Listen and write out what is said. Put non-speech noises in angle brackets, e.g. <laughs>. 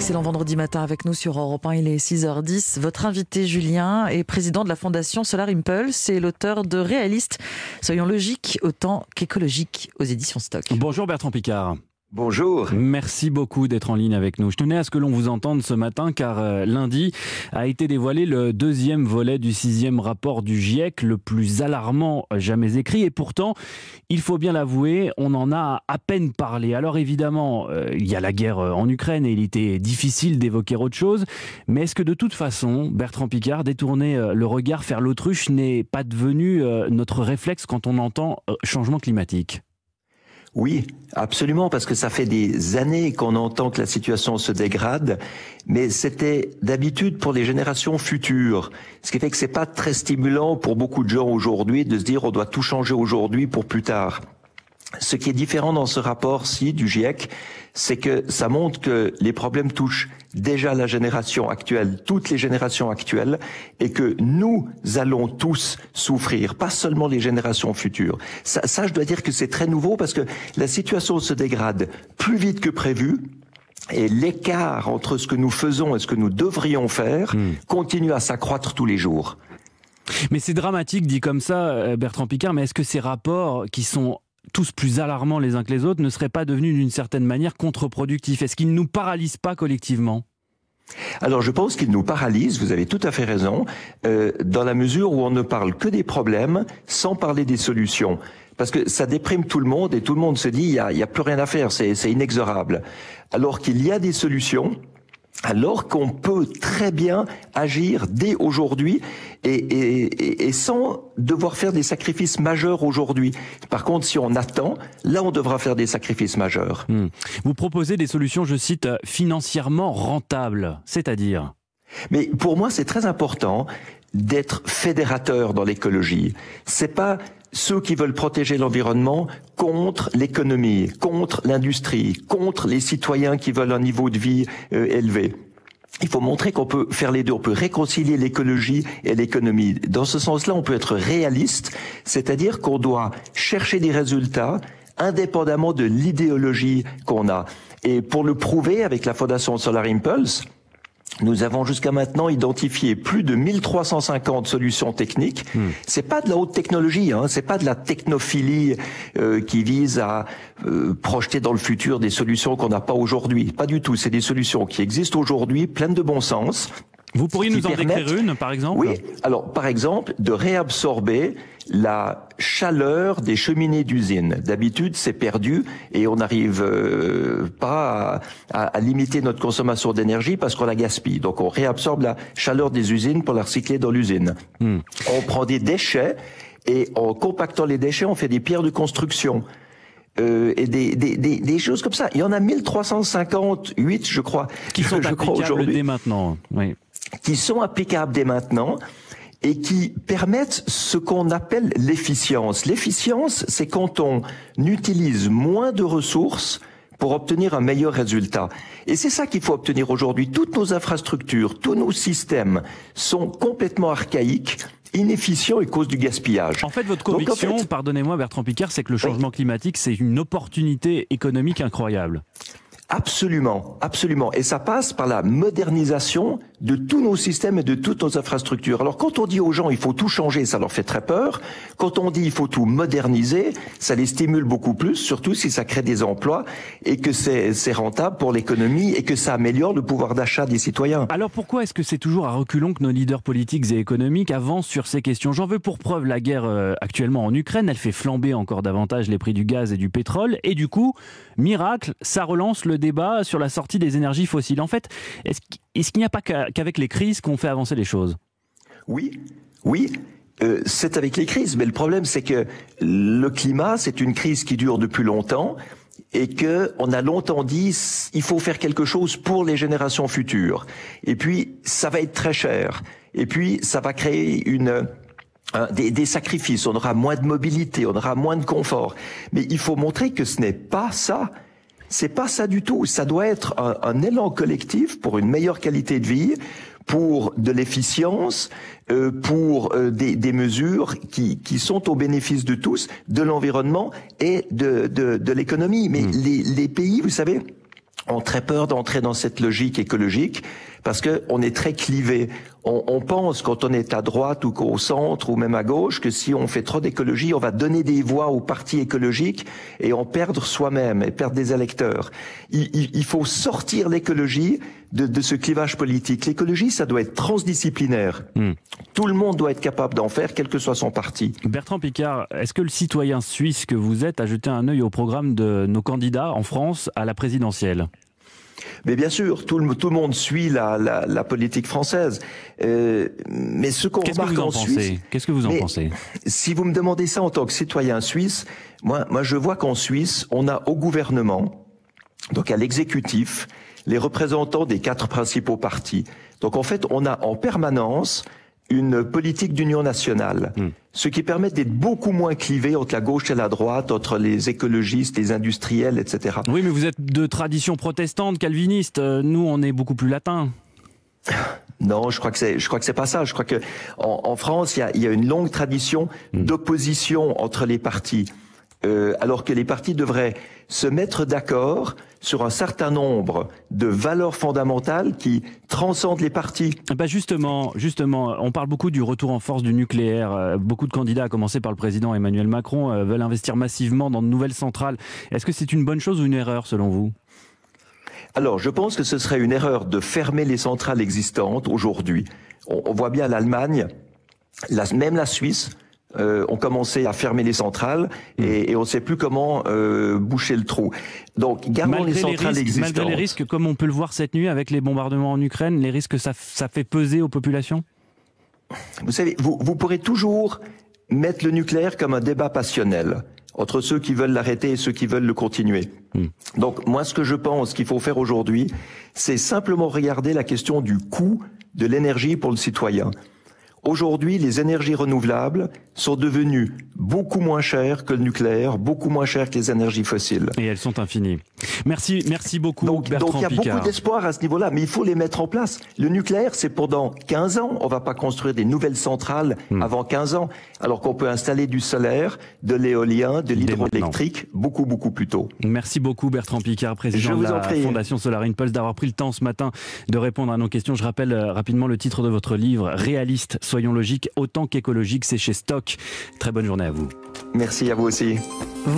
Excellent vendredi matin avec nous sur Europe 1, il est 6h10. Votre invité Julien est président de la fondation Solar Impulse et l'auteur de Réaliste, soyons logiques autant qu'écologiques aux éditions Stock. Bonjour Bertrand Picard. Bonjour. Merci beaucoup d'être en ligne avec nous. Je tenais à ce que l'on vous entende ce matin car euh, lundi a été dévoilé le deuxième volet du sixième rapport du GIEC, le plus alarmant jamais écrit. Et pourtant, il faut bien l'avouer, on en a à peine parlé. Alors évidemment, euh, il y a la guerre euh, en Ukraine et il était difficile d'évoquer autre chose. Mais est-ce que de toute façon, Bertrand Picard, détourner le regard, faire l'autruche n'est pas devenu notre réflexe quand on entend changement climatique? Oui, absolument, parce que ça fait des années qu'on entend que la situation se dégrade, mais c'était d'habitude pour les générations futures. Ce qui fait que c'est pas très stimulant pour beaucoup de gens aujourd'hui de se dire on doit tout changer aujourd'hui pour plus tard. Ce qui est différent dans ce rapport-ci du GIEC, c'est que ça montre que les problèmes touchent déjà la génération actuelle, toutes les générations actuelles, et que nous allons tous souffrir, pas seulement les générations futures. Ça, ça je dois dire que c'est très nouveau parce que la situation se dégrade plus vite que prévu. Et l'écart entre ce que nous faisons et ce que nous devrions faire hmm. continue à s'accroître tous les jours. Mais c'est dramatique dit comme ça, euh, Bertrand Picard, mais est-ce que ces rapports qui sont tous plus alarmants les uns que les autres ne seraient pas devenus d'une certaine manière contre-productifs Est-ce qu'ils ne nous paralysent pas collectivement? Alors je pense qu'ils nous paralysent, vous avez tout à fait raison, euh, dans la mesure où on ne parle que des problèmes sans parler des solutions. Parce que ça déprime tout le monde et tout le monde se dit il n'y y a plus rien à faire, c'est inexorable. Alors qu'il y a des solutions alors qu'on peut très bien agir dès aujourd'hui et, sans devoir faire des sacrifices majeurs aujourd'hui. Par contre, si on attend, là, on devra faire des sacrifices majeurs. Hmm. Vous proposez des solutions, je cite, financièrement rentables, c'est-à-dire Mais pour moi, c'est très important d'être fédérateur dans l'écologie. C'est pas ceux qui veulent protéger l'environnement contre l'économie, contre l'industrie, contre les citoyens qui veulent un niveau de vie euh, élevé. Il faut montrer qu'on peut faire les deux, on peut réconcilier l'écologie et l'économie. Dans ce sens-là, on peut être réaliste, c'est-à-dire qu'on doit chercher des résultats indépendamment de l'idéologie qu'on a. Et pour le prouver avec la Fondation Solar Impulse, nous avons jusqu'à maintenant identifié plus de 1350 solutions techniques. Hmm. C'est pas de la haute technologie, hein, c'est pas de la technophilie euh, qui vise à euh, projeter dans le futur des solutions qu'on n'a pas aujourd'hui. Pas du tout. C'est des solutions qui existent aujourd'hui, pleines de bon sens, vous pourriez nous en décrire une, par exemple Oui. Alors, par exemple, de réabsorber la chaleur des cheminées d'usine. D'habitude, c'est perdu et on n'arrive euh, pas à, limiter notre consommation d'énergie parce qu'on la gaspille. Donc, on réabsorbe la chaleur des usines pour la recycler dans l'usine. Hmm. On prend des déchets et en compactant les déchets, on fait des pierres de construction. Euh, et des, des, des, choses comme ça. Il y en a 1358, je crois. Qui sont <laughs> je crois aujourd'hui. dès maintenant. Oui qui sont applicables dès maintenant et qui permettent ce qu'on appelle l'efficience. L'efficience, c'est quand on utilise moins de ressources pour obtenir un meilleur résultat. Et c'est ça qu'il faut obtenir aujourd'hui. Toutes nos infrastructures, tous nos systèmes sont complètement archaïques inefficients et cause du gaspillage. En fait, votre conviction, pardonnez-moi Bertrand Picard, c'est que le changement climatique, c'est une opportunité économique incroyable. Absolument, absolument. Et ça passe par la modernisation de tous nos systèmes et de toutes nos infrastructures. Alors quand on dit aux gens il faut tout changer, ça leur fait très peur. Quand on dit il faut tout moderniser, ça les stimule beaucoup plus, surtout si ça crée des emplois et que c'est rentable pour l'économie et que ça améliore le pouvoir d'achat des citoyens. Alors pourquoi est-ce que c'est toujours à reculons que nos leaders politiques et économiques avancent sur ces questions? J'en veux pour preuve la guerre euh, actuellement en Ukraine, elle fait flamber encore davantage les prix du gaz et du pétrole et du coup, miracle, ça relance le débat sur la sortie des énergies fossiles. En fait, est-ce qu'il n'y a pas qu'avec les crises qu'on fait avancer les choses? Oui, oui. Euh, c'est avec les crises, mais le problème c'est que le climat, c'est une crise qui dure depuis longtemps et que on a longtemps dit il faut faire quelque chose pour les générations futures. Et puis ça va être très cher. Et puis ça va créer une des, sacrifices. On aura moins de mobilité, on aura moins de confort. Mais il faut montrer que ce n'est pas ça c'est pas ça du tout. Ça doit être un, élan collectif pour une meilleure qualité de vie, pour de l'efficience, euh, pour euh, des, mesures qui, qui, sont au bénéfice de tous, de l'environnement et de, de, l'économie. Mais hmm. les, les pays, vous savez, ont très peur d'entrer dans cette logique écologique parce que on est très clivé. On, on, pense quand on est à droite ou au centre ou même à gauche que si on fait trop d'écologie, on va donner des voix aux partis écologiques et en perdre soi-même et perdre des électeurs. Il, il, il faut sortir l'écologie de, de, ce clivage politique. L'écologie, ça doit être transdisciplinaire. Mm. Tout le monde doit être capable d'en faire, quel que soit son parti. Bertrand Picard, est-ce que le citoyen suisse que vous êtes a jeté un œil au programme de nos candidats en France à la présidentielle? Mais bien sûr, tout le, tout le monde suit la, la, la politique française. Euh, mais ce qu'on remarque en, en Suisse, qu'est-ce que vous en pensez? Si vous me demandez ça en tant que citoyen suisse, moi, moi, je vois qu'en Suisse, on a au gouvernement, donc à l'exécutif, les représentants des quatre principaux partis. Donc en fait, on a en permanence une politique d'union nationale, mm. ce qui permet d'être beaucoup moins clivé entre la gauche et la droite, entre les écologistes, les industriels, etc. Oui, mais vous êtes de tradition protestante, calviniste. Nous, on est beaucoup plus latin. <laughs> Non, je crois que c'est, je crois que c'est pas ça. Je crois que en, en France, il y a, il y a une longue tradition mm. d'opposition entre les partis. Euh, alors que les partis devraient se mettre d'accord sur un certain nombre de valeurs fondamentales qui transcendent les partis. Bah justement, justement, on parle beaucoup du retour en force du nucléaire. Euh, beaucoup de candidats, à commencer par le président Emmanuel Macron, euh, veulent investir massivement dans de nouvelles centrales. Est-ce que c'est une bonne chose ou une erreur selon vous? Alors, je pense que ce serait une erreur de fermer les centrales existantes aujourd'hui. On, on voit bien l'Allemagne, la, même la Suisse, euh, ont commencé à fermer les centrales et, et on ne sait plus comment euh, boucher le trou. Donc, gardons malgré les centrales les risques, existantes. Malgré les risques, comme on peut le voir cette nuit avec les bombardements en Ukraine, les risques que ça, ça fait peser aux populations? Vous savez, vous, vous pourrez toujours mettre le nucléaire comme un débat passionnel entre ceux qui veulent l'arrêter et ceux qui veulent le continuer. Hmm. Donc moi, ce que je pense qu'il faut faire aujourd'hui, c'est simplement regarder la question du coût de l'énergie pour le citoyen. Aujourd'hui, les énergies renouvelables sont devenues beaucoup moins chères que le nucléaire, beaucoup moins chères que les énergies fossiles. Et elles sont infinies. Merci, merci beaucoup, donc, Bertrand Donc il y a Picard. beaucoup d'espoir à ce niveau-là, mais il faut les mettre en place. Le nucléaire, c'est pendant 15 ans. On va pas construire des nouvelles centrales Hmm. avant 15 ans, alors qu'on peut installer du solaire, de l'éolien, de l'hydroélectrique beaucoup, beaucoup plus tôt. Merci beaucoup Bertrand Picard, président de la. Fondation Solar Impulse, d'avoir pris le temps ce matin de répondre à nos questions. Je rappelle euh, rapidement le titre de votre livre, Réaliste, soyons logiques, autant qu'écologique, c'est chez Stock. Très bonne journée à vous. Merci à vous aussi.